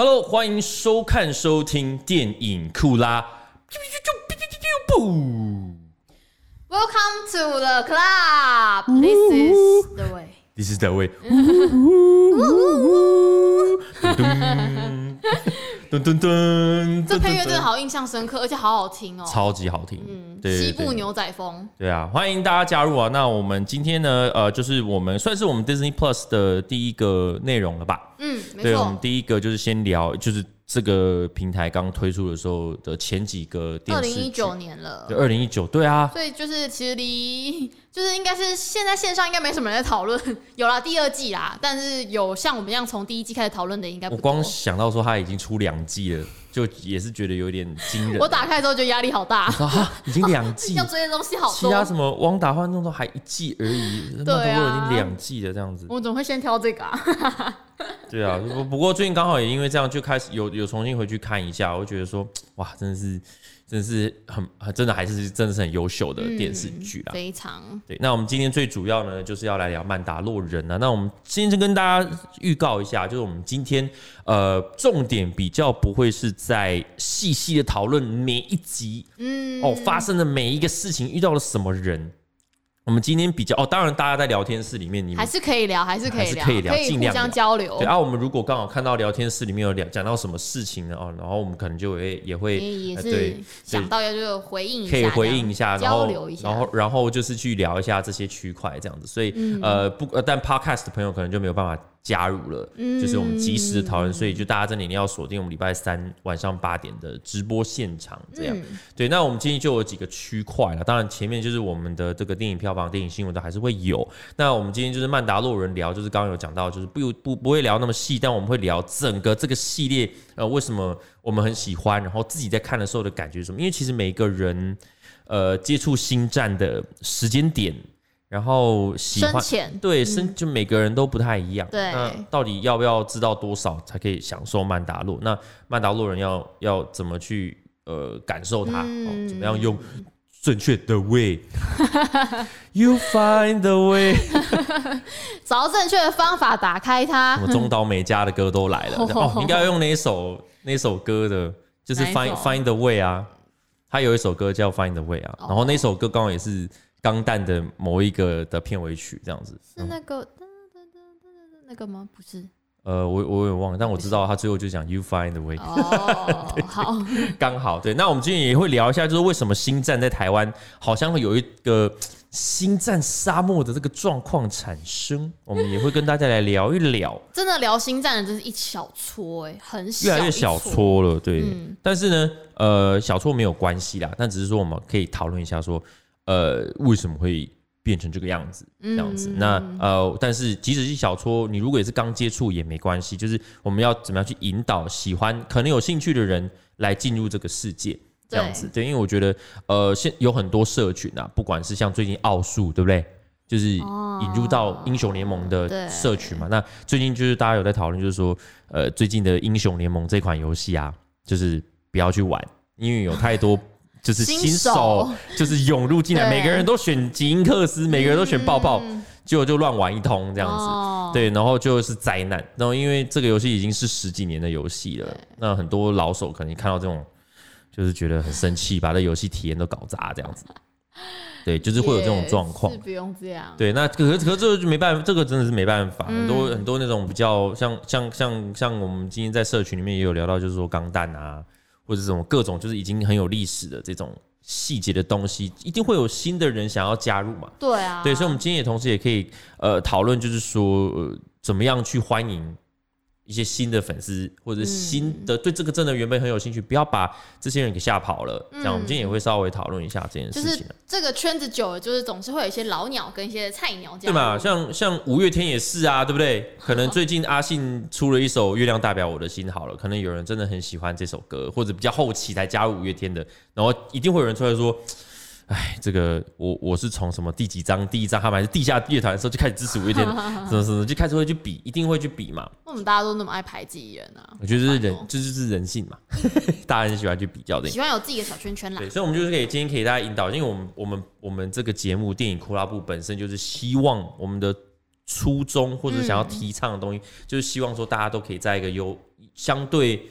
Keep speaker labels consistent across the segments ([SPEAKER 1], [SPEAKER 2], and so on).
[SPEAKER 1] Hello，欢迎收看收听电影酷拉。
[SPEAKER 2] Welcome to the club. This is the way.
[SPEAKER 1] This is the way. 噔噔噔，
[SPEAKER 2] 这配乐真的好印象深刻，而且好好听哦，
[SPEAKER 1] 超级好听。嗯，对，
[SPEAKER 2] 西部牛仔风。
[SPEAKER 1] 对啊，欢迎大家加入啊！那我们今天呢，呃，就是我们算是我们 Disney Plus 的第一个内容了吧？
[SPEAKER 2] 嗯，没错。
[SPEAKER 1] 对，我们第一个就是先聊，就是。这个平台刚推出的时候的前几个电视，二零一
[SPEAKER 2] 九年了，
[SPEAKER 1] 对，二零一九，对啊，
[SPEAKER 2] 所以就是其实离就是应该是现在线上应该没什么人在讨论，有了第二季啦，但是有像我们一样从第一季开始讨论的应该。
[SPEAKER 1] 我光想到说他已经出两季了，就也是觉得有点惊人。
[SPEAKER 2] 我打开之后就压力好大，
[SPEAKER 1] 啊，已经两季，
[SPEAKER 2] 要追的东西好多，
[SPEAKER 1] 其他什么汪达幻动都还一季而已，对啊，都已经两季了这样子。
[SPEAKER 2] 我怎么会先挑这个啊？
[SPEAKER 1] 对啊，不不过最近刚好也因为这样，就开始有有重新回去看一下，我觉得说哇，真的是真的是很真的还是真的是很优秀的电视剧啦，
[SPEAKER 2] 嗯，非常
[SPEAKER 1] 对。那我们今天最主要呢，就是要来聊《曼达洛人》啊。那我们先跟大家预告一下，就是我们今天呃重点比较不会是在细细的讨论每一集，嗯哦发生的每一个事情遇到了什么人。我们今天比较哦，当然大家在聊天室里面，你们
[SPEAKER 2] 还是可以聊，还是可以聊，
[SPEAKER 1] 可以聊，尽量
[SPEAKER 2] 互相交流。
[SPEAKER 1] 对啊，我们如果刚好看到聊天室里面有聊讲到什么事情呢？哦，然后我们可能就会也会
[SPEAKER 2] 也是想到要就回应一下，
[SPEAKER 1] 可以回应一下，
[SPEAKER 2] 交流一下，
[SPEAKER 1] 然后然后就是去聊一下这些区块这样子。所以、嗯、呃不呃，但 Podcast 的朋友可能就没有办法。加入了，嗯就是我们及时的讨论，所以就大家真的一定要锁定我们礼拜三晚上八点的直播现场，这样。对，那我们今天就有几个区块了，当然前面就是我们的这个电影票房、电影新闻都还是会有。那我们今天就是曼达洛人聊，就是刚刚有讲到，就是不不不会聊那么细，但我们会聊整个这个系列，呃，为什么我们很喜欢，然后自己在看的时候的感觉是什么？因为其实每个人，呃，接触星战的时间点。然后喜欢
[SPEAKER 2] 浅
[SPEAKER 1] 对，深、嗯、就每个人都不太一样。
[SPEAKER 2] 对，
[SPEAKER 1] 那到底要不要知道多少才可以享受曼达洛？那曼达洛人要要怎么去呃感受它？怎么样用正确的 way？You find the way，
[SPEAKER 2] 找到正确的方法打开它。
[SPEAKER 1] 什么中岛美嘉的歌都来了 哦，应该要用那首那首歌的，就是 Find Find the way 啊。他有一首歌叫 Find the way 啊，然后那首歌刚好也是。钢弹的某一个的片尾曲这样子，
[SPEAKER 2] 是那个那个吗？不是，
[SPEAKER 1] 呃，我我也忘了，但我知道他最后就讲 You find the way。
[SPEAKER 2] 哦，好，
[SPEAKER 1] 刚好对。那我们今天也会聊一下，就是为什么星战在台湾好像会有一个星战沙漠的这个状况产生，我们也会跟大家来聊一聊。
[SPEAKER 2] 真的聊星战的，真是一小撮哎，很小，
[SPEAKER 1] 越来越小撮了，对。嗯、但是呢，呃，小撮没有关系啦，但只是说我们可以讨论一下说。呃，为什么会变成这个样子？这样子，嗯、那呃，但是即使是小撮，你如果也是刚接触也没关系，就是我们要怎么样去引导喜欢、可能有兴趣的人来进入这个世界，这样子。对，对，因为我觉得，呃，现有很多社群啊，不管是像最近奥数，对不对？就是引入到英雄联盟的社群嘛。哦、那最近就是大家有在讨论，就是说，呃，最近的英雄联盟这款游戏啊，就是不要去玩，因为有太多。就是新手，就是涌入进来，每个人都选吉恩克斯，每个人都选爆爆，结果就乱玩一通这样子，对，然后就是灾难。然后因为这个游戏已经是十几年的游戏了，那很多老手可能看到这种，就是觉得很生气，把这游戏体验都搞砸这样子。对，就是会有这种状况。
[SPEAKER 2] 是不用这样。
[SPEAKER 1] 对，那可是可是这个就没办法，这个真的是没办法。很多很多那种比较像像像像我们今天在社群里面也有聊到，就是说钢弹啊。或者这种各种就是已经很有历史的这种细节的东西，一定会有新的人想要加入嘛？
[SPEAKER 2] 对啊，
[SPEAKER 1] 对，所以我们今天也同时也可以呃讨论，就是说呃怎么样去欢迎。一些新的粉丝或者新的对这个真的原本很有兴趣，不要把这些人给吓跑了。这样，我们今天也会稍微讨论一下这件事情。
[SPEAKER 2] 这个圈子久了，就是总是会有一些老鸟跟一些菜鸟这样。
[SPEAKER 1] 对嘛？像像五月天也是啊，对不对？可能最近阿信出了一首《月亮代表我的心》好了，可能有人真的很喜欢这首歌，或者比较后期才加入五月天的，然后一定会有人出来说。哎，这个我我是从什么第几章第一章，他们还是地下乐团的时候就开始支持五月天，什么什么就开始会去比，一定会去比嘛。
[SPEAKER 2] 为什么大家都那么爱排挤人呢？
[SPEAKER 1] 我觉得这是人，这就是人性嘛，大家很喜欢去比较的，
[SPEAKER 2] 喜欢有自己的小圈圈啦。
[SPEAKER 1] 对，所以，我们就是可以今天可以大家引导，因为我们我们我们这个节目电影库拉部本身就是希望我们的初衷或者想要提倡的东西，嗯、就是希望说大家都可以在一个有相对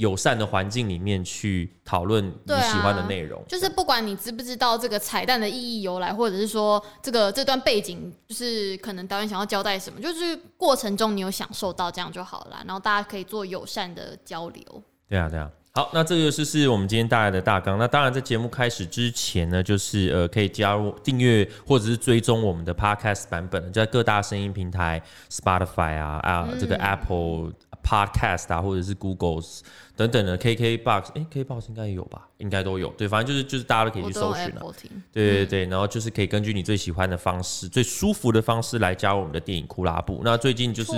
[SPEAKER 1] 友善的环境里面去讨论你喜欢的内容。
[SPEAKER 2] 啊、就是不管你知不知道这个彩蛋的意义由来，或者是说这个这段背景，就是可能导演想要交代什么，就是过程中你有享受到这样就好了。然后大家可以做友善的交流。
[SPEAKER 1] 对啊，对啊。好，那这个就是是我们今天带来的大纲。那当然，在节目开始之前呢，就是呃，可以加入订阅或者是追踪我们的 Podcast 版本，就在各大声音平台，Spotify 啊啊，这个 Apple Podcast 啊，或者是 Google。等等的 KK Box，哎，KK Box 应该也有吧？应该都有。对，反正就是就是大家都可以去搜寻了。对对对，然后就是可以根据你最喜欢的方式、最舒服的方式来加入我们的电影库拉布。那最近就是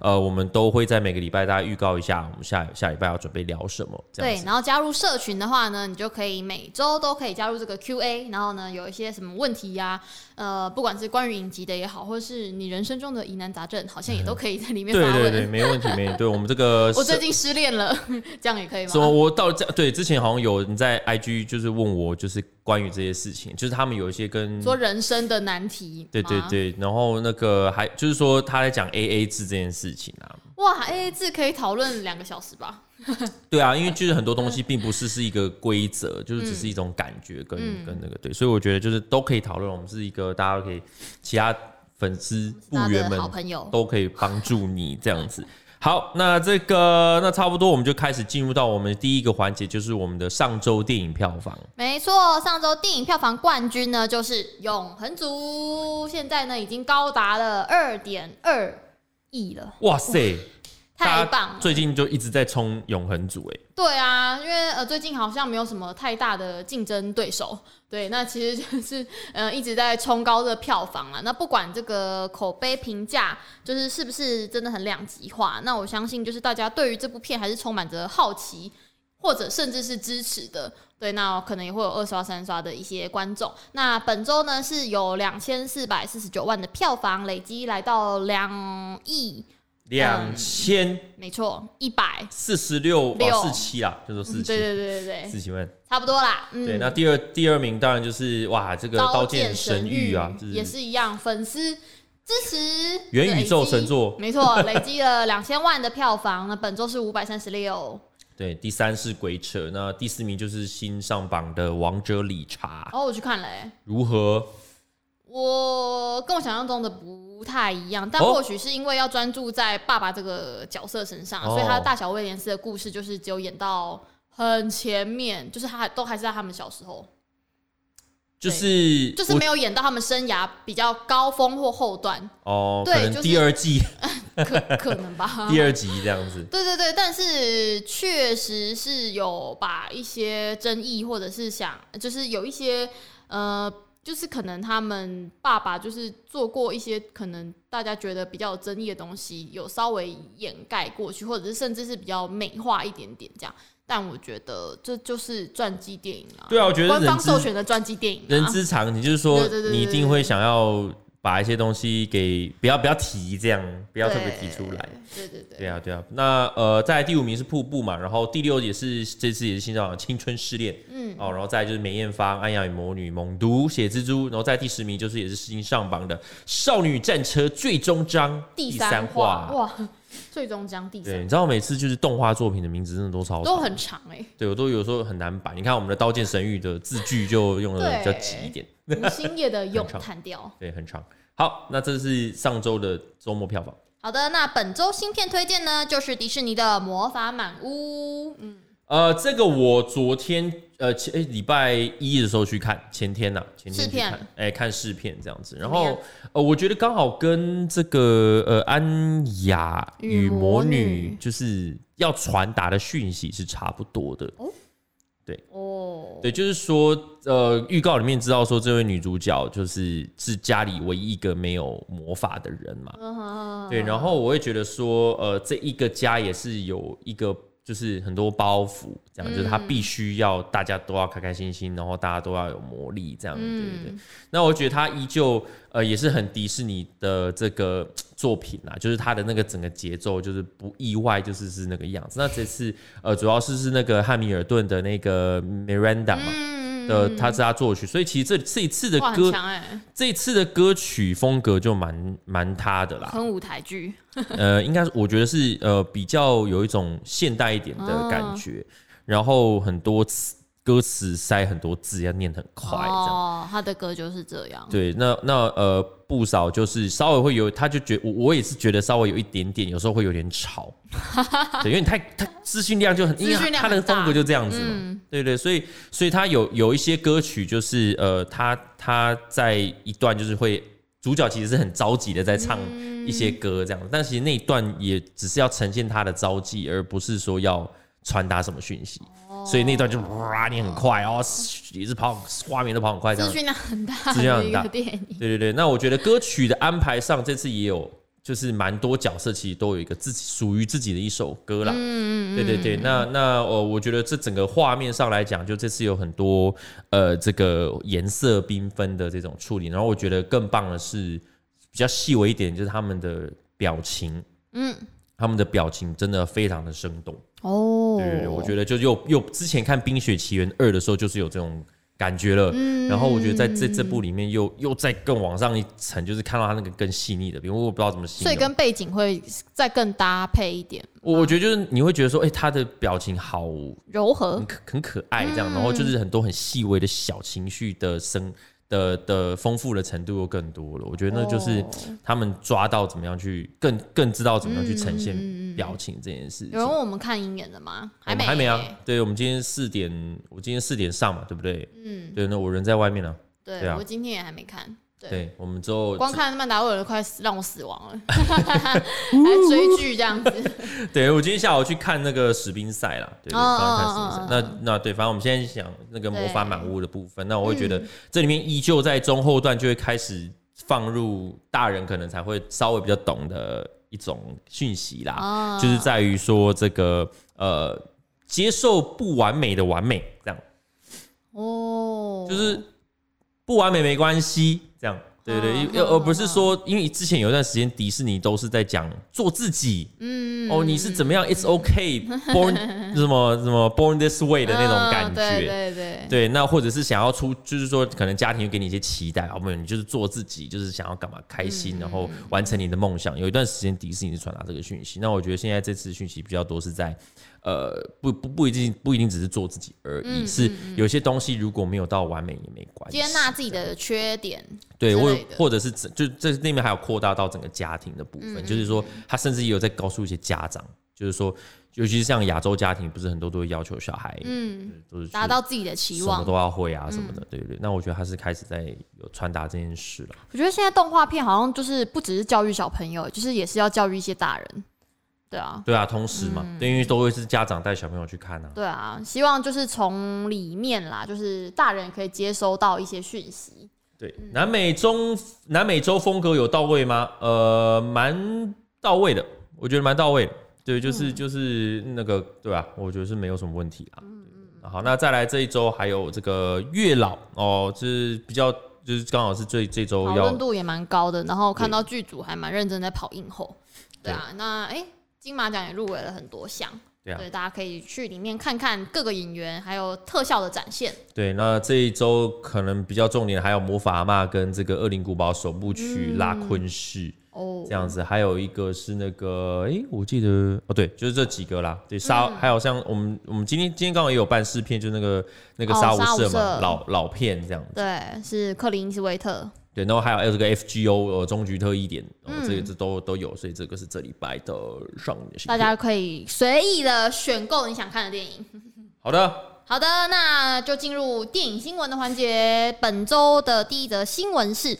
[SPEAKER 1] 呃，我们都会在每个礼拜大家预告一下，我们下下礼拜要准备聊什么。
[SPEAKER 2] 对，然后加入社群的话呢，你就可以每周都可以加入这个 QA，然后呢，有一些什么问题呀，呃，不管是关于影集的也好，或者是你人生中的疑难杂症，好像也都 可以在里面。
[SPEAKER 1] 对对对，没问题，没问题。对我们这个，
[SPEAKER 2] 我最近失恋了。这样也可以吗？
[SPEAKER 1] 说，我到这对之前好像有你在 IG 就是问我，就是关于这些事情，就是他们有一些跟
[SPEAKER 2] 说人生的难题，
[SPEAKER 1] 对对对，然后那个还就是说他在讲 AA 制这件事情啊，
[SPEAKER 2] 哇，AA 制可以讨论两个小时吧？
[SPEAKER 1] 对啊，因为就是很多东西并不是是一个规则，就是只是一种感觉跟、嗯、跟那个对，所以我觉得就是都可以讨论，我们是一个大家都可以，其他粉丝部员们好朋友都可以帮助你这样子。好，那这个那差不多，我们就开始进入到我们第一个环节，就是我们的上周电影票房。
[SPEAKER 2] 没错，上周电影票房冠军呢就是《永恒族》，现在呢已经高达了二点二亿了。
[SPEAKER 1] 哇塞！
[SPEAKER 2] 太棒了！
[SPEAKER 1] 最近就一直在冲《永恒组》哎。
[SPEAKER 2] 对啊，因为呃最近好像没有什么太大的竞争对手。对，那其实就是呃一直在冲高的票房啊。那不管这个口碑评价，就是是不是真的很两极化，那我相信就是大家对于这部片还是充满着好奇，或者甚至是支持的。对，那可能也会有二刷三刷的一些观众。那本周呢是有两千四百四十九万的票房，累积来到两亿。
[SPEAKER 1] 两千，
[SPEAKER 2] 没错，一百
[SPEAKER 1] 四十六四七啊，就说四七，
[SPEAKER 2] 对对对对对，
[SPEAKER 1] 四七万，
[SPEAKER 2] 差不多啦。
[SPEAKER 1] 对，那第二第二名当然就是哇，这个《刀剑神域》啊，
[SPEAKER 2] 也是一样，粉丝支持
[SPEAKER 1] 元宇宙神作，
[SPEAKER 2] 没错，累积了两千万的票房。那本周是五百三十六。
[SPEAKER 1] 对，第三是鬼扯，那第四名就是新上榜的《王者理查》。
[SPEAKER 2] 哦，我去看了，哎，
[SPEAKER 1] 如何？
[SPEAKER 2] 我跟我想象中的不太一样，但或许是因为要专注在爸爸这个角色身上，哦、所以他的大小威廉斯的故事就是只有演到很前面，就是他都还是在他们小时候，
[SPEAKER 1] 就是
[SPEAKER 2] 就是没有演到他们生涯比较高峰或后段。
[SPEAKER 1] 哦，对，就是第二季、
[SPEAKER 2] 可可能吧，
[SPEAKER 1] 第二集这样子，
[SPEAKER 2] 对对对，但是确实是有把一些争议或者是想，就是有一些呃。就是可能他们爸爸就是做过一些可能大家觉得比较有争议的东西，有稍微掩盖过去，或者是甚至是比较美化一点点这样。但我觉得这就是传记电影啊。
[SPEAKER 1] 对啊，我觉得
[SPEAKER 2] 官方授权的传记电影啊，
[SPEAKER 1] 人之常情，就是说你一定会想要。把一些东西给不要不要提，这样不要特别提出来。
[SPEAKER 2] 对对对。
[SPEAKER 1] 对啊对啊。那呃，在第五名是瀑布嘛，然后第六也是这次也是新上的青春试恋，嗯哦，然后再就是梅艳芳、安雅与魔女、猛毒、血蜘蛛，然后在第十名就是也是新上榜的少女战车最终章第三话。
[SPEAKER 2] 哇，最终章第三。
[SPEAKER 1] 对，你知道每次就是动画作品的名字真的都超，
[SPEAKER 2] 都很长哎、欸。
[SPEAKER 1] 对，我都有时候很难摆。你看我们的《刀剑神域》的字句就用的比较急一点。
[SPEAKER 2] 吴星夜的 咏叹调，
[SPEAKER 1] 对，很长。好，那这是上周的周末票房。
[SPEAKER 2] 好的，那本周新片推荐呢，就是迪士尼的《魔法满屋》。嗯，
[SPEAKER 1] 呃，这个我昨天呃前诶礼拜一的时候去看，前天呐、啊，前天去看，哎片，看试片这样子。然后呃，我觉得刚好跟这个呃安雅与魔女就是要传达的讯息是差不多的。哦对哦，对，就是说，呃，预告里面知道说，这位女主角就是是家里唯一一个没有魔法的人嘛。嗯、对，然后我会觉得说，呃，这一个家也是有一个。就是很多包袱，这样、嗯、就是他必须要大家都要开开心心，然后大家都要有魔力，这样、嗯、对不对？那我觉得他依旧呃也是很迪士尼的这个作品啊，就是他的那个整个节奏就是不意外，就是是那个样子。那这次呃主要是是那个汉密尔顿的那个 Miranda 嘛。嗯的，他是他作曲，所以其实这这一次的歌，这一次的歌曲风格就蛮蛮他的啦，
[SPEAKER 2] 很舞台剧。
[SPEAKER 1] 呃，应该我觉得是呃比较有一种现代一点的感觉，然后很多词。歌词塞很多字，要念很快。哦，
[SPEAKER 2] 他的歌就是这样。
[SPEAKER 1] 对，那那呃，不少就是稍微会有，他就觉我我也是觉得稍微有一点点，有时候会有点吵。对，因为你太他资讯量就很，因为他的风格就这样子嘛。嗯、对对，所以所以他有有一些歌曲就是呃，他他在一段就是会主角其实是很着急的在唱一些歌这样，嗯、但其实那一段也只是要呈现他的着急，而不是说要传达什么讯息。所以那段就哇，你很快哦，一直跑，画面都跑很快，这样。资讯量很大，资讯量很大。对对对，那我觉得歌曲的安排上，这次也有，就是蛮多角色其实都有一个自己属于自己的一首歌啦。嗯嗯对对对，那那呃，我觉得这整个画面上来讲，就这次有很多呃这个颜色缤纷的这种处理，然后我觉得更棒的是比较细微一点，就是他们的表情，嗯，他们的表情真的非常的生动。哦，对对对，我觉得就又又之前看《冰雪奇缘二》的时候，就是有这种感觉了。嗯，然后我觉得在这这部里面又又再更往上一层，就是看到他那个更细腻的，比如我不知道怎么形容。
[SPEAKER 2] 所以跟背景会再更搭配一点。
[SPEAKER 1] 我我觉得就是你会觉得说，哎、欸，他的表情好
[SPEAKER 2] 柔和，
[SPEAKER 1] 很可很可爱这样，然后就是很多很细微的小情绪的声。的的丰富的程度又更多了，我觉得那就是他们抓到怎么样去更更知道怎么样去呈现表情这件事情。
[SPEAKER 2] 有人问我们看鹰眼的吗？还没，
[SPEAKER 1] 还没啊。对，我们今天四点，我今天四点上嘛，对不对？嗯，对，那我人在外面呢。
[SPEAKER 2] 对啊，我今天也还没看。
[SPEAKER 1] 对，我们之后
[SPEAKER 2] 光看曼达洛人快让我死亡了，还追剧这样子。
[SPEAKER 1] 对，我今天下午去看那个史宾赛啦，对，刚刚看史宾赛。那那对，反正我们现在讲那个魔法满屋的部分，那我会觉得这里面依旧在中后段就会开始放入大人可能才会稍微比较懂的一种讯息啦，就是在于说这个呃接受不完美的完美这样。哦，就是不完美没关系。这样，对对对，而不是说，因为之前有一段时间迪士尼都是在讲做自己，嗯，哦，你是怎么样，It's okay，born 什么什么 born this way 的那种感觉，对对对，对，那或者是想要出，就是说可能家庭会给你一些期待，哦，没有，你就是做自己，就是想要干嘛开心，然后完成你的梦想。有一段时间迪士尼是传达这个讯息，那我觉得现在这次讯息比较多是在。呃，不不不一定不一定只是做自己而已，嗯、是有些东西如果没有到完美也没关系，
[SPEAKER 2] 接纳自己的缺点，
[SPEAKER 1] 对，或或者是就这那边还有扩大到整个家庭的部分，嗯、就是说他甚至也有在告诉一些家长，就是说，尤其是像亚洲家庭，不是很多都会要求小孩，嗯，都是达
[SPEAKER 2] 到自己的期望，
[SPEAKER 1] 什么都要会啊什么的，嗯、对对对。那我觉得他是开始在有传达这件事了。
[SPEAKER 2] 我觉得现在动画片好像就是不只是教育小朋友，就是也是要教育一些大人。对啊，
[SPEAKER 1] 对啊，同时嘛，嗯、因为都会是家长带小朋友去看啊。
[SPEAKER 2] 对啊，希望就是从里面啦，就是大人可以接收到一些讯息。
[SPEAKER 1] 对，南美中南美洲风格有到位吗？呃，蛮到位的，我觉得蛮到位的。对，就是、嗯、就是那个，对啊，我觉得是没有什么问题啊。嗯嗯。好，那再来这一周还有这个月老哦，就是比较就是刚好是最这周要
[SPEAKER 2] 讨论度也蛮高的，然后看到剧组还蛮认真在跑映后。对，对啊，那哎。金马奖也入围了很多项，对啊，所以大家可以去里面看看各个演员还有特效的展现。
[SPEAKER 1] 对，那这一周可能比较重点还有《魔法阿妈》跟这个《恶灵古堡》首部曲《拉昆市》哦，这样子，还有一个是那个，哎，我记得哦，对，就是这几个啦。对，沙还有像我们我们今天今天刚好也有办试片，就那个那个沙无赦嘛，老老片这样子。
[SPEAKER 2] 对，是克林斯威特。
[SPEAKER 1] 对，然后还有还有这个 FGO 呃终局特一点，嗯、这个这都都有，所以这个是这礼拜的上映的。
[SPEAKER 2] 大家可以随意的选购你想看的电影。
[SPEAKER 1] 好的，
[SPEAKER 2] 好的，那就进入电影新闻的环节。本周的第一则新闻是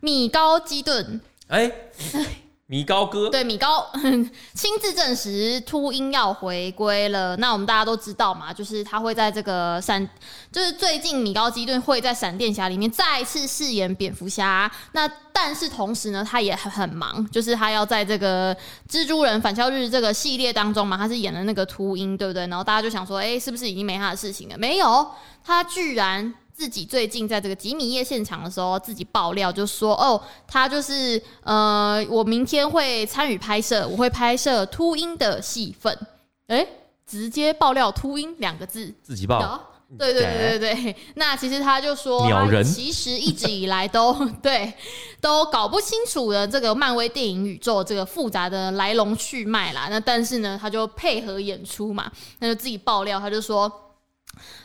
[SPEAKER 2] 米高基顿。哎。
[SPEAKER 1] 米高哥
[SPEAKER 2] 对米高 亲自证实秃鹰要回归了。那我们大家都知道嘛，就是他会在这个闪，就是最近米高基顿会在闪电侠里面再次饰演蝙蝠侠。那但是同时呢，他也很很忙，就是他要在这个蜘蛛人返校日这个系列当中嘛，他是演了那个秃鹰，对不对？然后大家就想说，哎、是不是已经没他的事情了？没有，他居然。自己最近在这个吉米夜现场的时候，自己爆料就说：“哦，他就是呃，我明天会参与拍摄，我会拍摄秃鹰的戏份。”哎，直接爆料“秃鹰”两个字，
[SPEAKER 1] 自己爆，
[SPEAKER 2] 对对对对对，那其实他就
[SPEAKER 1] 说，
[SPEAKER 2] 其实一直以来都 对都搞不清楚的这个漫威电影宇宙这个复杂的来龙去脉啦。那但是呢，他就配合演出嘛，那就自己爆料，他就说，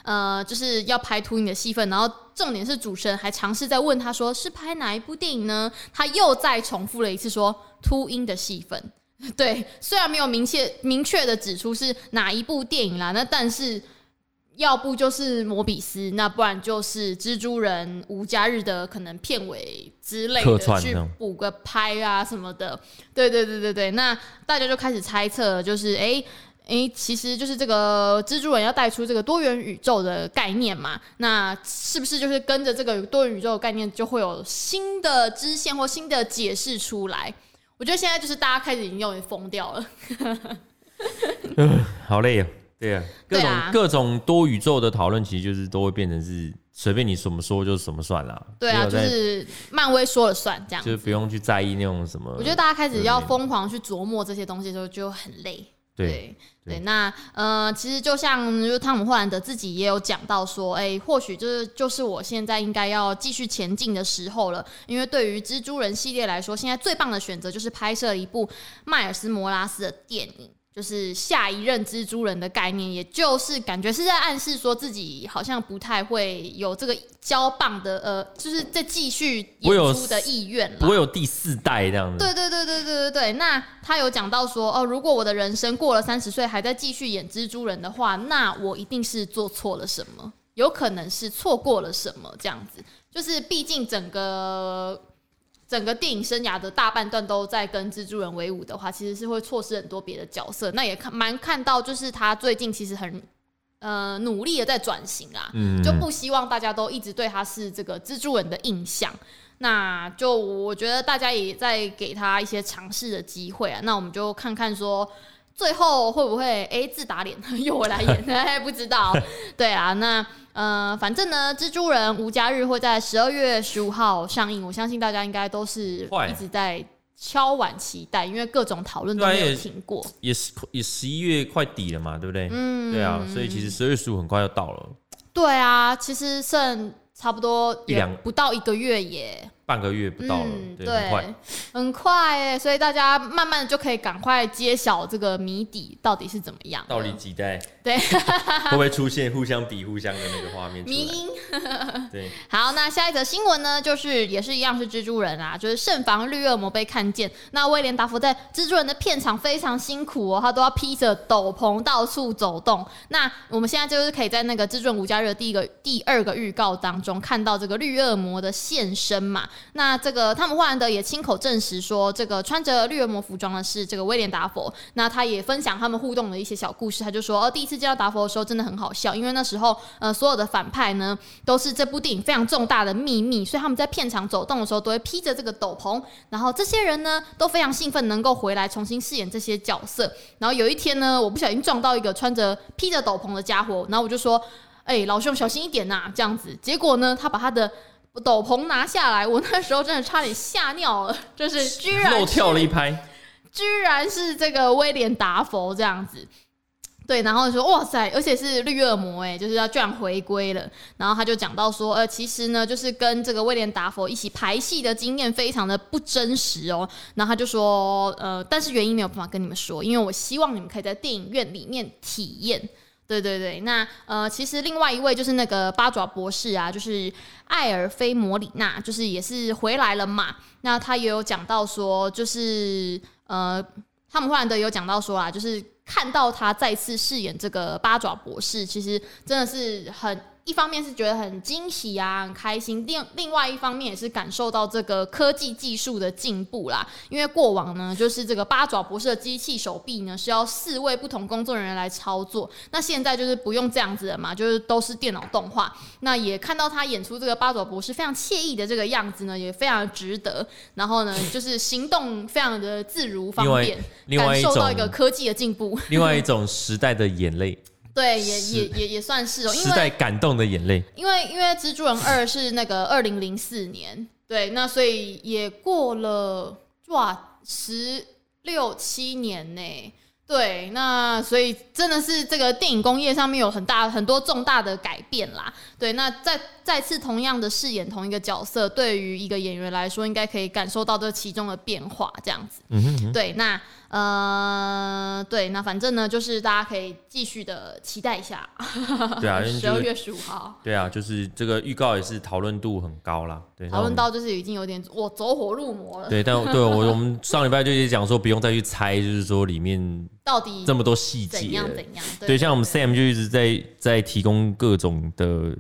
[SPEAKER 2] 呃，就是要拍秃鹰的戏份，然后重点是主持人还尝试在问他说是拍哪一部电影呢？他又再重复了一次说秃鹰的戏份。对，虽然没有明确明确的指出是哪一部电影啦，那但是。要不就是摩比斯，那不然就是蜘蛛人无家日的可能片尾之类的，去补个拍啊什么的。对对对对对，那大家就开始猜测，就是哎哎、欸欸，其实就是这个蜘蛛人要带出这个多元宇宙的概念嘛？那是不是就是跟着这个多元宇宙的概念，就会有新的支线或新的解释出来？我觉得现在就是大家开始已经有点疯掉了。
[SPEAKER 1] 嗯，好累啊。对啊，各种、啊、各种多宇宙的讨论，其实就是都会变成是随便你怎么说就是怎么算啦。
[SPEAKER 2] 对啊，就是漫威说了算，这样
[SPEAKER 1] 就是不用去在意那种什么。
[SPEAKER 2] 我觉得大家开始要疯狂去琢磨这些东西的时候，就很累。对对，对，那呃，其实就像就是汤姆·霍兰德自己也有讲到说，哎、欸，或许就是就是我现在应该要继续前进的时候了，因为对于蜘蛛人系列来说，现在最棒的选择就是拍摄一部迈尔斯·摩拉斯的电影。就是下一任蜘蛛人的概念，也就是感觉是在暗示说自己好像不太会有这个交棒的，呃，就是在继续演出的意愿了。
[SPEAKER 1] 不会有第四代这样子。
[SPEAKER 2] 对对对对对对对。那他有讲到说，哦，如果我的人生过了三十岁还在继续演蜘蛛人的话，那我一定是做错了什么，有可能是错过了什么这样子。就是毕竟整个。整个电影生涯的大半段都在跟蜘蛛人为伍的话，其实是会错失很多别的角色。那也看蛮看到，就是他最近其实很呃努力的在转型啊，嗯，就不希望大家都一直对他是这个蜘蛛人的印象。那就我觉得大家也在给他一些尝试的机会啊。那我们就看看说最后会不会 A 自打脸 又我来演，哎不知道。对啊，那。呃，反正呢，蜘蛛人无家日会在十二月十五号上映，我相信大家应该都是一直在敲碗期待，因为各种讨论都没有停过。
[SPEAKER 1] 也是也十一月快底了嘛，对不对？嗯，对啊，所以其实十二月十五很快要到了。
[SPEAKER 2] 对啊，其实剩差不多两不到一个月耶。
[SPEAKER 1] 半个月不到了，嗯、对，很快，
[SPEAKER 2] 很快哎，所以大家慢慢的就可以赶快揭晓这个谜底到底是怎么样，
[SPEAKER 1] 到底几代？
[SPEAKER 2] 对，
[SPEAKER 1] 会不会出现互相比、互相的那个画面？
[SPEAKER 2] 迷因，
[SPEAKER 1] 对。
[SPEAKER 2] 好，那下一则新闻呢，就是也是一样是蜘蛛人啊，就是慎防绿恶魔被看见。那威廉达福在蜘蛛人的片场非常辛苦哦，他都要披着斗篷到处走动。那我们现在就是可以在那个蜘蛛人无家日的第一个、第二个预告当中看到这个绿恶魔的现身嘛。那这个汤姆·霍兰德也亲口证实说，这个穿着绿恶魔服装的是这个威廉·达佛。那他也分享他们互动的一些小故事，他就说，哦，第一次见到达佛的时候真的很好笑，因为那时候呃所有的反派呢都是这部电影非常重大的秘密，所以他们在片场走动的时候都会披着这个斗篷。然后这些人呢都非常兴奋能够回来重新饰演这些角色。然后有一天呢，我不小心撞到一个穿着披着斗篷的家伙，然后我就说，哎、老兄小心一点呐、这样子。结果呢，他把他的斗篷拿下来，我那时候真的差点吓尿了，就是居然漏
[SPEAKER 1] 跳了一拍，
[SPEAKER 2] 居然是这个威廉达佛这样子，对，然后说哇塞，而且是绿恶魔哎，就是要居然回归了，然后他就讲到说，呃，其实呢，就是跟这个威廉达佛一起排戏的经验非常的不真实哦，然后他就说，呃，但是原因没有办法跟你们说，因为我希望你们可以在电影院里面体验。对对对，那呃，其实另外一位就是那个八爪博士啊，就是艾尔菲·摩里纳，就是也是回来了嘛。那他也有讲到说，就是呃，他们·霍兰德有讲到说啊，就是看到他再次饰演这个八爪博士，其实真的是很。一方面是觉得很惊喜啊，很开心；另另外一方面也是感受到这个科技技术的进步啦。因为过往呢，就是这个八爪博士的机器手臂呢，是要四位不同工作人员来操作。那现在就是不用这样子了嘛，就是都是电脑动画。那也看到他演出这个八爪博士非常惬意的这个样子呢，也非常值得。然后呢，就是行动非常的自如方便，感受到一个科技的进步。
[SPEAKER 1] 另外一种时代的眼泪。
[SPEAKER 2] 对，也也也也算是哦，因为
[SPEAKER 1] 时代感动的眼泪。
[SPEAKER 2] 因为因为蜘蛛人二是那个二零零四年，对，那所以也过了哇十六七年呢。对，那所以真的是这个电影工业上面有很大很多重大的改变啦。对，那再再次同样的饰演同一个角色，对于一个演员来说，应该可以感受到这其中的变化，这样子。嗯哼哼。对，那呃，对，那反正呢，就是大家可以继续的期待一下。
[SPEAKER 1] 对啊，
[SPEAKER 2] 十二月十五号。
[SPEAKER 1] 对啊，就是这个预告也是讨论度很高啦。对，
[SPEAKER 2] 讨论到就是已经有点我走火入魔了。
[SPEAKER 1] 对，但对我我们上礼拜就一直讲说，不用再去猜，就是说里面。
[SPEAKER 2] 到底
[SPEAKER 1] 这么多细节，怎
[SPEAKER 2] 样怎样？
[SPEAKER 1] 对，像我们 Sam 就一直在在提供各种的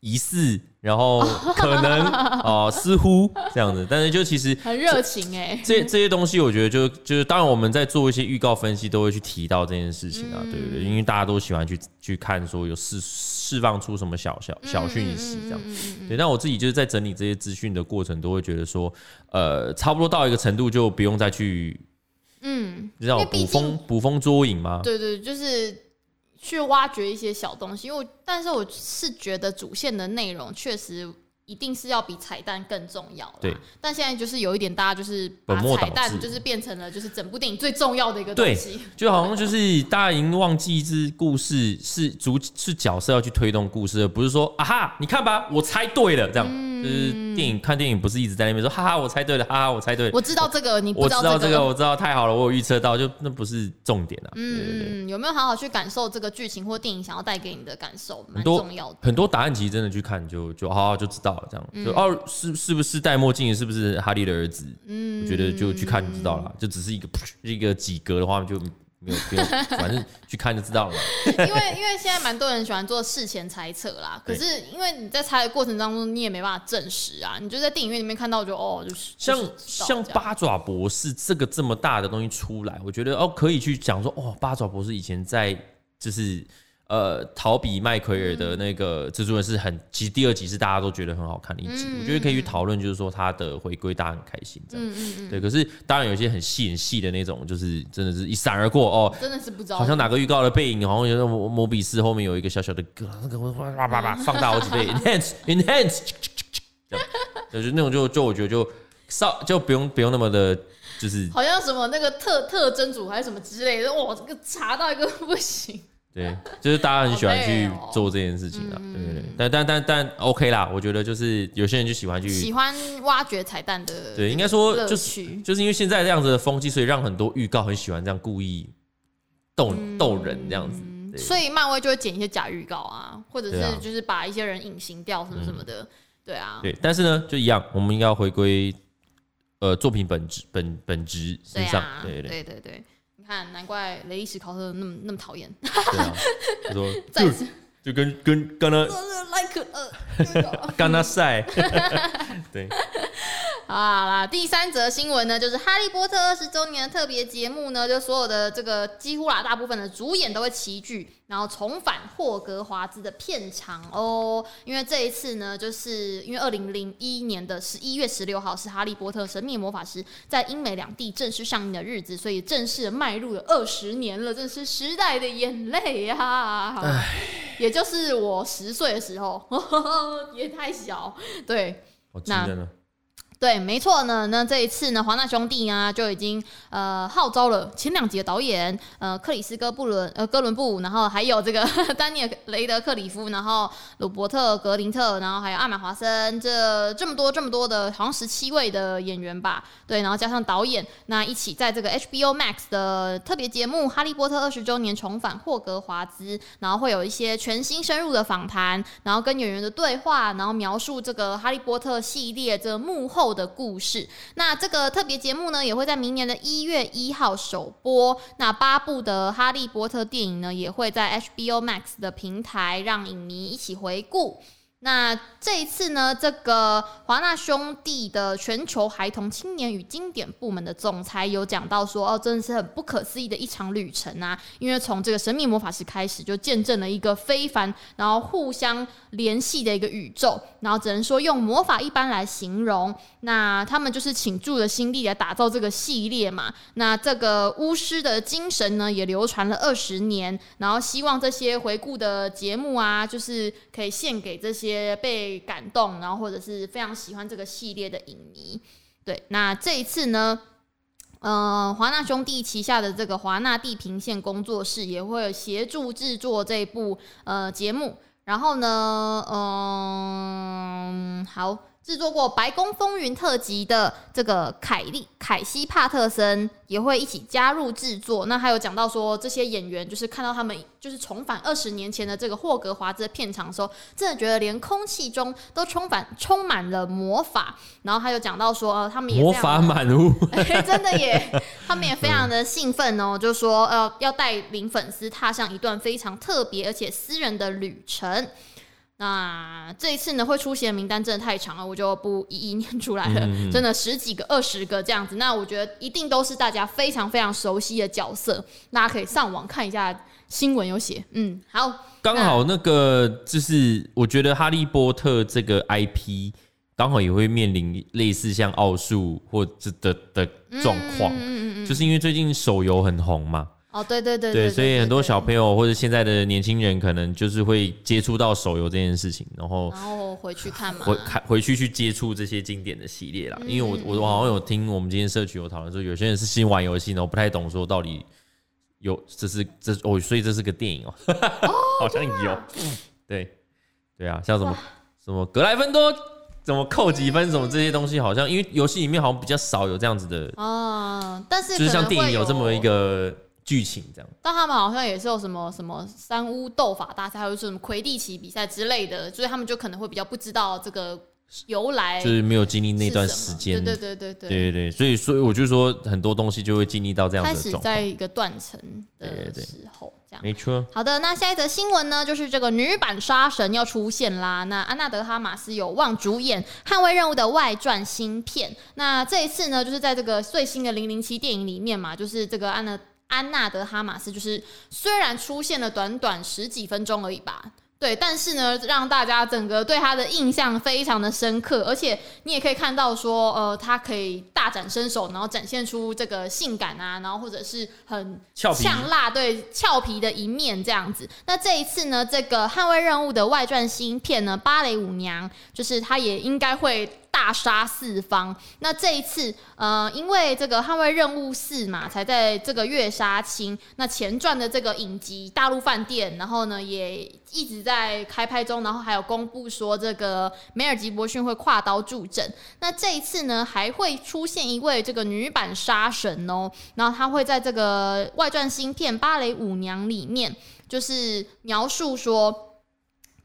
[SPEAKER 1] 疑似，然后可能 哦，似乎这样子，但是就其实
[SPEAKER 2] 很热情哎。
[SPEAKER 1] 这这些东西，我觉得就就是，当然我们在做一些预告分析，都会去提到这件事情啊，对不对？因为大家都喜欢去去看，说有释释放出什么小小小讯息这样。对，那我自己就是在整理这些资讯的过程，都会觉得说，呃，差不多到一个程度，就不用再去。嗯，你知道捕风捕风捉影吗？
[SPEAKER 2] 对对，就是去挖掘一些小东西。因为，但是我是觉得主线的内容确实。一定是要比彩蛋更重要。
[SPEAKER 1] 对，
[SPEAKER 2] 但现在就是有一点，大家就是把彩蛋就是变成了就是整部电影最重要的一个东西。
[SPEAKER 1] 就好像就是大家已经忘记这故事是主是角色要去推动故事，而不是说啊哈，你看吧，我猜对了，这样。嗯、就是电影看电影不是一直在那边说哈哈，我猜对了，哈哈，我猜对了。
[SPEAKER 2] 我知道这个，你
[SPEAKER 1] 我知道这个，我知道太好了，我有预测到，就那不是重点啊。嗯
[SPEAKER 2] 有没有好好去感受这个剧情或电影想要带给你的感受？蛮重要的。
[SPEAKER 1] 很多答案其实真的去看就就好好就知道了，这样就哦。是是不是戴墨镜？是不是哈利的儿子？嗯，我觉得就去看就知道了，就只是一个一个几格的话就没有不用，反正去看就知道了。
[SPEAKER 2] 因为因为现在蛮多人喜欢做事前猜测啦，可是因为你在猜的过程当中，你也没办法证实啊，你就在电影院里面看到就哦，就是
[SPEAKER 1] 像像八爪博士这个这么大的东西出来，我觉得哦可以去讲说哦，八爪博士以前在就是。呃，逃比麦奎尔的那个蜘蛛人是很，其实第二集是大家都觉得很好看的一集，嗯、我觉得可以去讨论，就是说他的回归，大家很开心这样。嗯嗯嗯。对，可是当然有些很细很细的那种，就是真的是一闪而过哦，
[SPEAKER 2] 真的是不知道，
[SPEAKER 1] 好像哪个预告的背影，好像有摩摩比斯后面有一个小小的歌，那个哇哇哇哇放大好几倍，enhance enhance，这样，就是那种就就我觉得就少就不用不用那么的，就是
[SPEAKER 2] 好像什么那个特特征组还是什么之类的，哇，这个查到一个不行。
[SPEAKER 1] 对，就是大家很喜欢去做这件事情啊，哦、对对对，但但但但 OK 啦，我觉得就是有些人就喜欢去
[SPEAKER 2] 喜欢挖掘彩蛋的，
[SPEAKER 1] 对，应该说就是就是因为现在这样子的风气，所以让很多预告很喜欢这样故意逗逗、嗯、人这样子，
[SPEAKER 2] 所以漫威就会剪一些假预告啊，或者是就是把一些人隐形掉什么什么的，对啊，
[SPEAKER 1] 对，但是呢，就一样，我们应该要回归呃作品本质本本质身上，对对。对
[SPEAKER 2] 对对。看，难怪雷伊史考特那么那么讨厌。
[SPEAKER 1] 对啊，他说 再次就跟跟刚刚
[SPEAKER 2] like 呃，
[SPEAKER 1] 刚刚赛，对。
[SPEAKER 2] 好啦，第三则新闻呢，就是《哈利波特》二十周年的特别节目呢，就所有的这个几乎啦，大部分的主演都会齐聚，然后重返霍格华兹的片场哦。因为这一次呢，就是因为二零零一年的十一月十六号是《哈利波特：神秘魔法师》在英美两地正式上映的日子，所以正式迈入了二十年了，真是时代的眼泪呀、啊！唉，也就是我十岁的时候，呵 呵也太小，对，那。对，没错呢。那这一次呢，华纳兄弟呢就已经呃号召了前两集的导演呃克里斯哥布伦呃哥伦布，然后还有这个 丹尼尔雷德克里夫，然后鲁伯特格林特，然后还有艾玛华森，这这么多这么多的，好像十七位的演员吧。对，然后加上导演，那一起在这个 HBO Max 的特别节目《哈利波特二十周年重返霍格华兹》，然后会有一些全新深入的访谈，然后跟演员的对话，然后描述这个哈利波特系列这幕后。的故事，那这个特别节目呢，也会在明年的一月一号首播。那八部的哈利波特电影呢，也会在 HBO Max 的平台让影迷一起回顾。那这一次呢，这个华纳兄弟的全球孩童、青年与经典部门的总裁有讲到说，哦，真的是很不可思议的一场旅程啊！因为从这个神秘魔法师开始，就见证了一个非凡，然后互相联系的一个宇宙，然后只能说用魔法一般来形容。那他们就是倾注了心力来打造这个系列嘛。那这个巫师的精神呢，也流传了二十年。然后希望这些回顾的节目啊，就是可以献给这些。些被感动，然后或者是非常喜欢这个系列的影迷，对，那这一次呢，呃，华纳兄弟旗下的这个华纳地平线工作室也会协助制作这部呃节目。然后呢，嗯，好。制作过《白宫风云》特辑的这个凯利凯西帕特森也会一起加入制作。那还有讲到说，这些演员就是看到他们就是重返二十年前的这个霍格华兹的片场的时候，真的觉得连空气中都充满充满了魔法。然后还有讲到说，呃，他们也
[SPEAKER 1] 魔法满屋，
[SPEAKER 2] 真的耶，他们也非常的兴奋哦，就说呃要带领粉丝踏上一段非常特别而且私人的旅程。那这一次呢，会出席的名单真的太长了，我就不一一念出来了。嗯嗯，真的十几个、二十个这样子。那我觉得一定都是大家非常非常熟悉的角色，大家可以上网看一下新闻有写。嗯，好，
[SPEAKER 1] 刚好那个就是我觉得《哈利波特》这个 IP 刚好也会面临类似像奥数或者的的状况，嗯嗯嗯嗯，就是因为最近手游很红嘛。
[SPEAKER 2] 哦，对对
[SPEAKER 1] 对所以很多小朋友或者现在的年轻人，可能就是会接触到手游这件事情，然后
[SPEAKER 2] 然后回去看嘛，
[SPEAKER 1] 回看回去去接触这些经典的系列啦。嗯、因为我我好像有听我们今天社区有讨论说，有些人是新玩游戏，然后不太懂说到底有这是这哦，所以这是个电影哦，哦 好像有，啊、对对啊，像什么什么格莱芬多怎么扣几分什么这些东西，好像因为游戏里面好像比较少有这样子的
[SPEAKER 2] 哦，但是
[SPEAKER 1] 就是像电影有这么一个。剧情这样，
[SPEAKER 2] 但他们好像也是有什么什么三巫斗法大赛，还有什么魁地奇比赛之类的，所以他们就可能会比较不知道这个由来，
[SPEAKER 1] 就是没有经历那段时间，
[SPEAKER 2] 对对对对对
[SPEAKER 1] 对对，所以所以我就说很多东西就会经历到这样子的
[SPEAKER 2] 开始在一个断层的时候，这样
[SPEAKER 1] 没错。
[SPEAKER 2] 好的，那下一则新闻呢，就是这个女版杀神要出现啦。那安娜德哈马斯有望主演《捍卫任务》的外传新片。那这一次呢，就是在这个最新的零零七电影里面嘛，就是这个安娜。安娜德哈马斯就是虽然出现了短短十几分钟而已吧，对，但是呢，让大家整个对他的印象非常的深刻，而且你也可以看到说，呃，他可以大展身手，然后展现出这个性感啊，然后或者是很呛辣，对，俏皮的一面这样子。那这一次呢，这个捍卫任务的外传新片呢，芭蕾舞娘，就是他也应该会。大杀四方。那这一次，呃，因为这个《捍卫任务四》嘛，才在这个月杀青。那前传的这个影集《大陆饭店》，然后呢，也一直在开拍中。然后还有公布说，这个梅尔吉伯逊会跨刀助阵。那这一次呢，还会出现一位这个女版杀神哦。然后她会在这个外传新片《芭蕾舞娘》里面，就是描述说，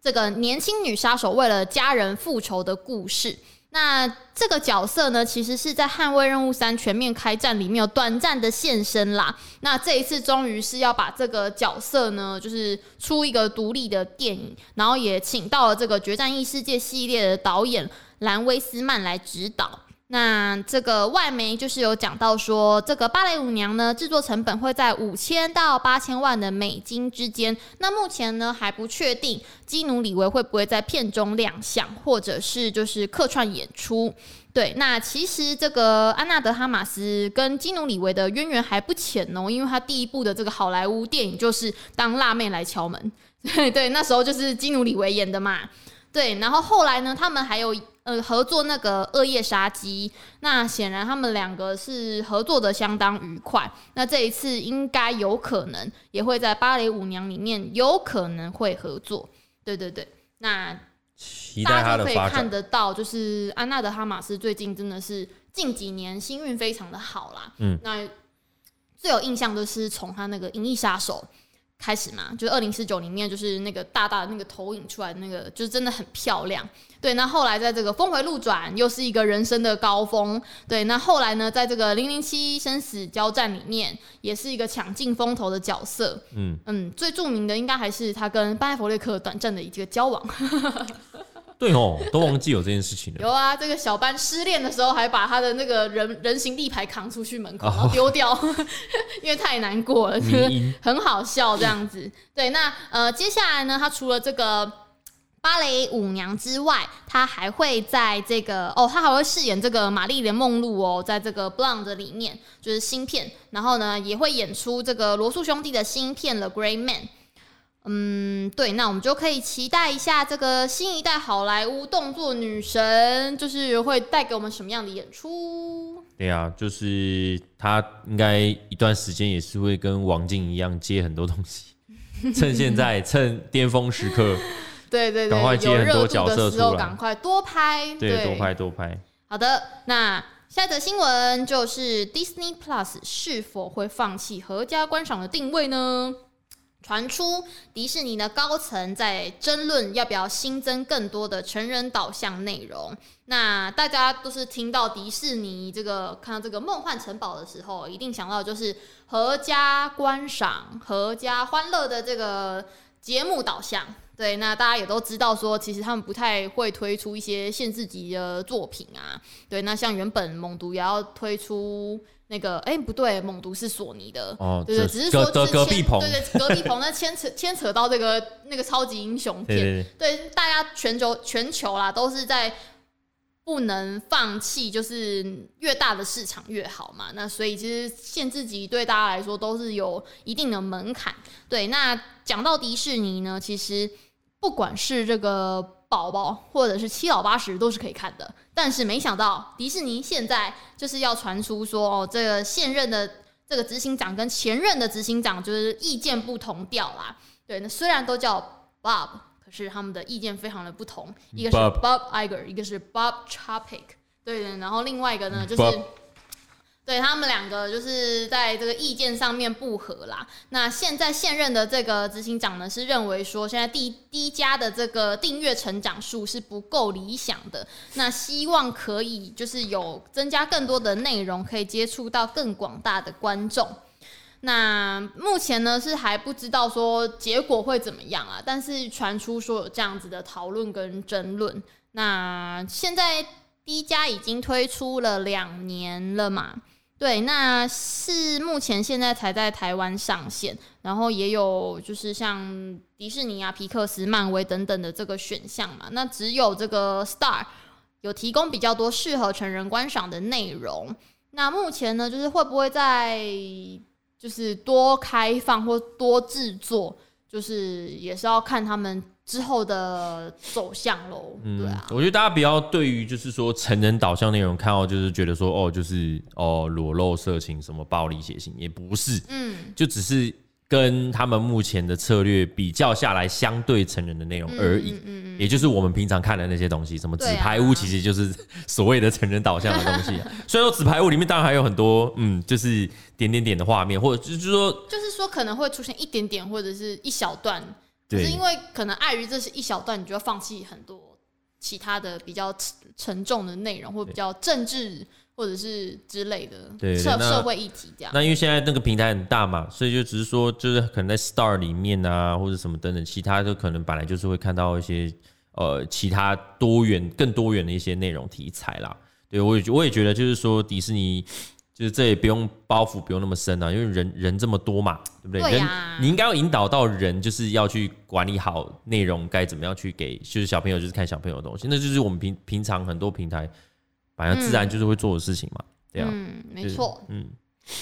[SPEAKER 2] 这个年轻女杀手为了家人复仇的故事。那这个角色呢，其实是在《捍卫任务三：全面开战》里面有短暂的现身啦。那这一次终于是要把这个角色呢，就是出一个独立的电影，然后也请到了这个《决战异世界》系列的导演兰威斯曼来指导。那这个外媒就是有讲到说，这个芭蕾舞娘呢，制作成本会在五千到八千万的美金之间。那目前呢还不确定基努李维会不会在片中亮相，或者是就是客串演出。对，那其实这个安娜德哈马斯跟基努李维的渊源还不浅哦，因为他第一部的这个好莱坞电影就是当辣妹来敲门，对 对，那时候就是基努李维演的嘛。对，然后后来呢，他们还有。呃，合作那个《恶夜杀机》，那显然他们两个是合作的相当愉快。那这一次应该有可能也会在《芭蕾舞娘》里面有可能会合作。对对对，那大家就可以看得到，就是安娜德哈马斯最近真的是近几年星运非常的好啦。嗯，那最有印象的是从他那个《银翼杀手》。开始嘛，就是二零四九里面就是那个大大的那个投影出来的那个，就是真的很漂亮。对，那后来在这个峰回路转，又是一个人生的高峰。对，那后来呢，在这个零零七生死交战里面，也是一个抢尽风头的角色。嗯嗯，最著名的应该还是他跟班艾弗列克短暂的一个交往。
[SPEAKER 1] 对哦，都忘记有这件事情了。
[SPEAKER 2] 有啊，这个小班失恋的时候，还把他的那个人人形立牌扛出去门口，然后丢掉，哦、因为太难过了，音很好笑这样子。对，那呃，接下来呢，他除了这个芭蕾舞娘之外，他还会在这个哦，他还会饰演这个玛丽莲梦露哦，在这个《Blonde》里面就是新片，然后呢，也会演出这个罗素兄弟的新片《The Great Man》。嗯，对，那我们就可以期待一下这个新一代好莱坞动作女神，就是会带给我们什么样的演出？
[SPEAKER 1] 对啊，就是她应该一段时间也是会跟王静一样接很多东西，趁现在 趁巅峰时刻，
[SPEAKER 2] 对对对，
[SPEAKER 1] 赶快接很多角色出来，
[SPEAKER 2] 赶快多拍，
[SPEAKER 1] 对，对多拍多拍。
[SPEAKER 2] 好的，那下一则新闻就是 Disney Plus 是否会放弃合家观赏的定位呢？传出迪士尼的高层在争论要不要新增更多的成人导向内容。那大家都是听到迪士尼这个看到这个梦幻城堡的时候，一定想到就是合家观赏、合家欢乐的这个节目导向。对，那大家也都知道说，其实他们不太会推出一些限制级的作品啊。对，那像原本猛毒也要推出。那个哎、欸，不对，猛毒是索尼的，
[SPEAKER 1] 哦，
[SPEAKER 2] 对对，只是说
[SPEAKER 1] 隔隔壁棚，
[SPEAKER 2] 对对，隔壁棚那牵扯牵扯到这个那个超级英雄片，对，大家全球全球啦都是在不能放弃，就是越大的市场越好嘛。那所以其实限制级对大家来说都是有一定的门槛。对，那讲到迪士尼呢，其实不管是这个。宝宝或者是七老八十都是可以看的，但是没想到迪士尼现在就是要传出说，哦，这个现任的这个执行长跟前任的执行长就是意见不同调啦。对，那虽然都叫 Bob，可是他们的意见非常的不同，一个是 Bob Iger，一个是 Bob Chapek。对，然后另外一个呢就是。对，他们两个就是在这个意见上面不合啦。那现在现任的这个执行长呢，是认为说现在第第一家的这个订阅成长数是不够理想的。那希望可以就是有增加更多的内容，可以接触到更广大的观众。那目前呢是还不知道说结果会怎么样啊，但是传出说有这样子的讨论跟争论。那现在第一家已经推出了两年了嘛。对，那是目前现在才在台湾上线，然后也有就是像迪士尼啊、皮克斯、漫威等等的这个选项嘛。那只有这个 Star 有提供比较多适合成人观赏的内容。那目前呢，就是会不会在就是多开放或多制作，就是也是要看他们。之后的走向喽，嗯，对啊，
[SPEAKER 1] 我觉得大家不要对于就是说成人导向内容看到就是觉得说哦，就是哦裸露色情什么暴力血腥，也不是，嗯，就只是跟他们目前的策略比较下来，相对成人的内容而已，嗯嗯，嗯，也就是我们平常看的那些东西，什么纸牌屋其实就是所谓的成人导向的东西，啊，虽然说纸牌屋里面当然还有很多嗯，就是点点点的画面，或者就是说，
[SPEAKER 2] 就是说可能会出现一点点或者是一小段。是因为可能碍于这是一小段，你就要放弃很多其他的比较沉重的内容，或比较政治或者是之类的社社会议题这样。
[SPEAKER 1] 那因为现在那个平台很大嘛，所以就只是说，就是可能在 Star 里面啊，或者什么等等，其他就可能本来就是会看到一些呃其他多元、更多元的一些内容题材啦。对，我也我也觉得就是说迪士尼。就是这也不用包袱，不用那么深啊，因为人人这么多嘛，对不对？对啊、人你应该要引导到人，就是要去管理好内容，该怎么样去给，就是小朋友就是看小朋友的东西，那就是我们平平常很多平台，反正自然就是会做的事情嘛，对啊，
[SPEAKER 2] 嗯，没错，嗯，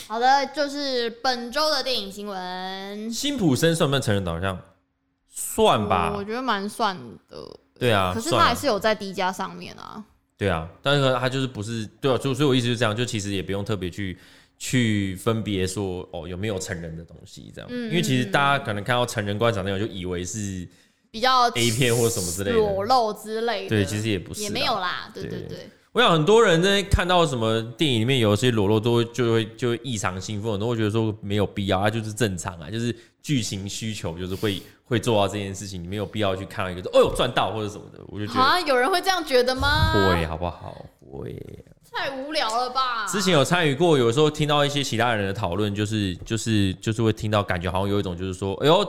[SPEAKER 2] 好的，就是本周的电影新闻，
[SPEAKER 1] 辛普森算不算成人导向？算吧，
[SPEAKER 2] 我觉得蛮算的，
[SPEAKER 1] 对啊，
[SPEAKER 2] 可是他还是有在 D 加上面啊。
[SPEAKER 1] 对啊，但是他就是不是对啊，就所以我意思就是这样，就其实也不用特别去去分别说哦有没有成人的东西这样，嗯、因为其实大家可能看到成人观赏内容就以为是
[SPEAKER 2] 比较
[SPEAKER 1] A 片或什么之类的
[SPEAKER 2] 裸露之类的，
[SPEAKER 1] 对，其实也不是，
[SPEAKER 2] 也没有啦，对对对，
[SPEAKER 1] 对。我想很多人在看到什么电影里面有些裸露都会就会就会异常兴奋，很多会觉得说没有必要，它就是正常啊，就是剧情需求就是会会做到这件事情，你没有必要去看到一个说哦哟赚到或者什么的，我就觉得啊，
[SPEAKER 2] 有人会这样觉得吗？
[SPEAKER 1] 会好不好？会，
[SPEAKER 2] 太无聊了吧？
[SPEAKER 1] 之前有参与过，有时候听到一些其他人的讨论，就是就是就是会听到，感觉好像有一种就是说，哎呦，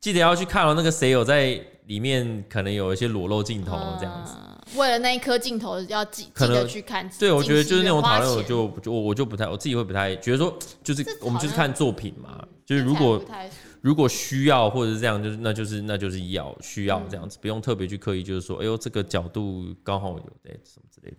[SPEAKER 1] 记得要去看了那个谁有在里面，可能有一些裸露镜头这样子。嗯
[SPEAKER 2] 为了那一颗镜头要记记得去看，
[SPEAKER 1] 对，我觉得就是那种讨论，我就就我就不太，我自己会不太觉得说，就是我们就是看作品嘛，就是如果如果需要或者是这样，就是那就是那就是要需要这样子，不用特别去刻意，就是说，哎呦这个角度刚好有对什么之类的。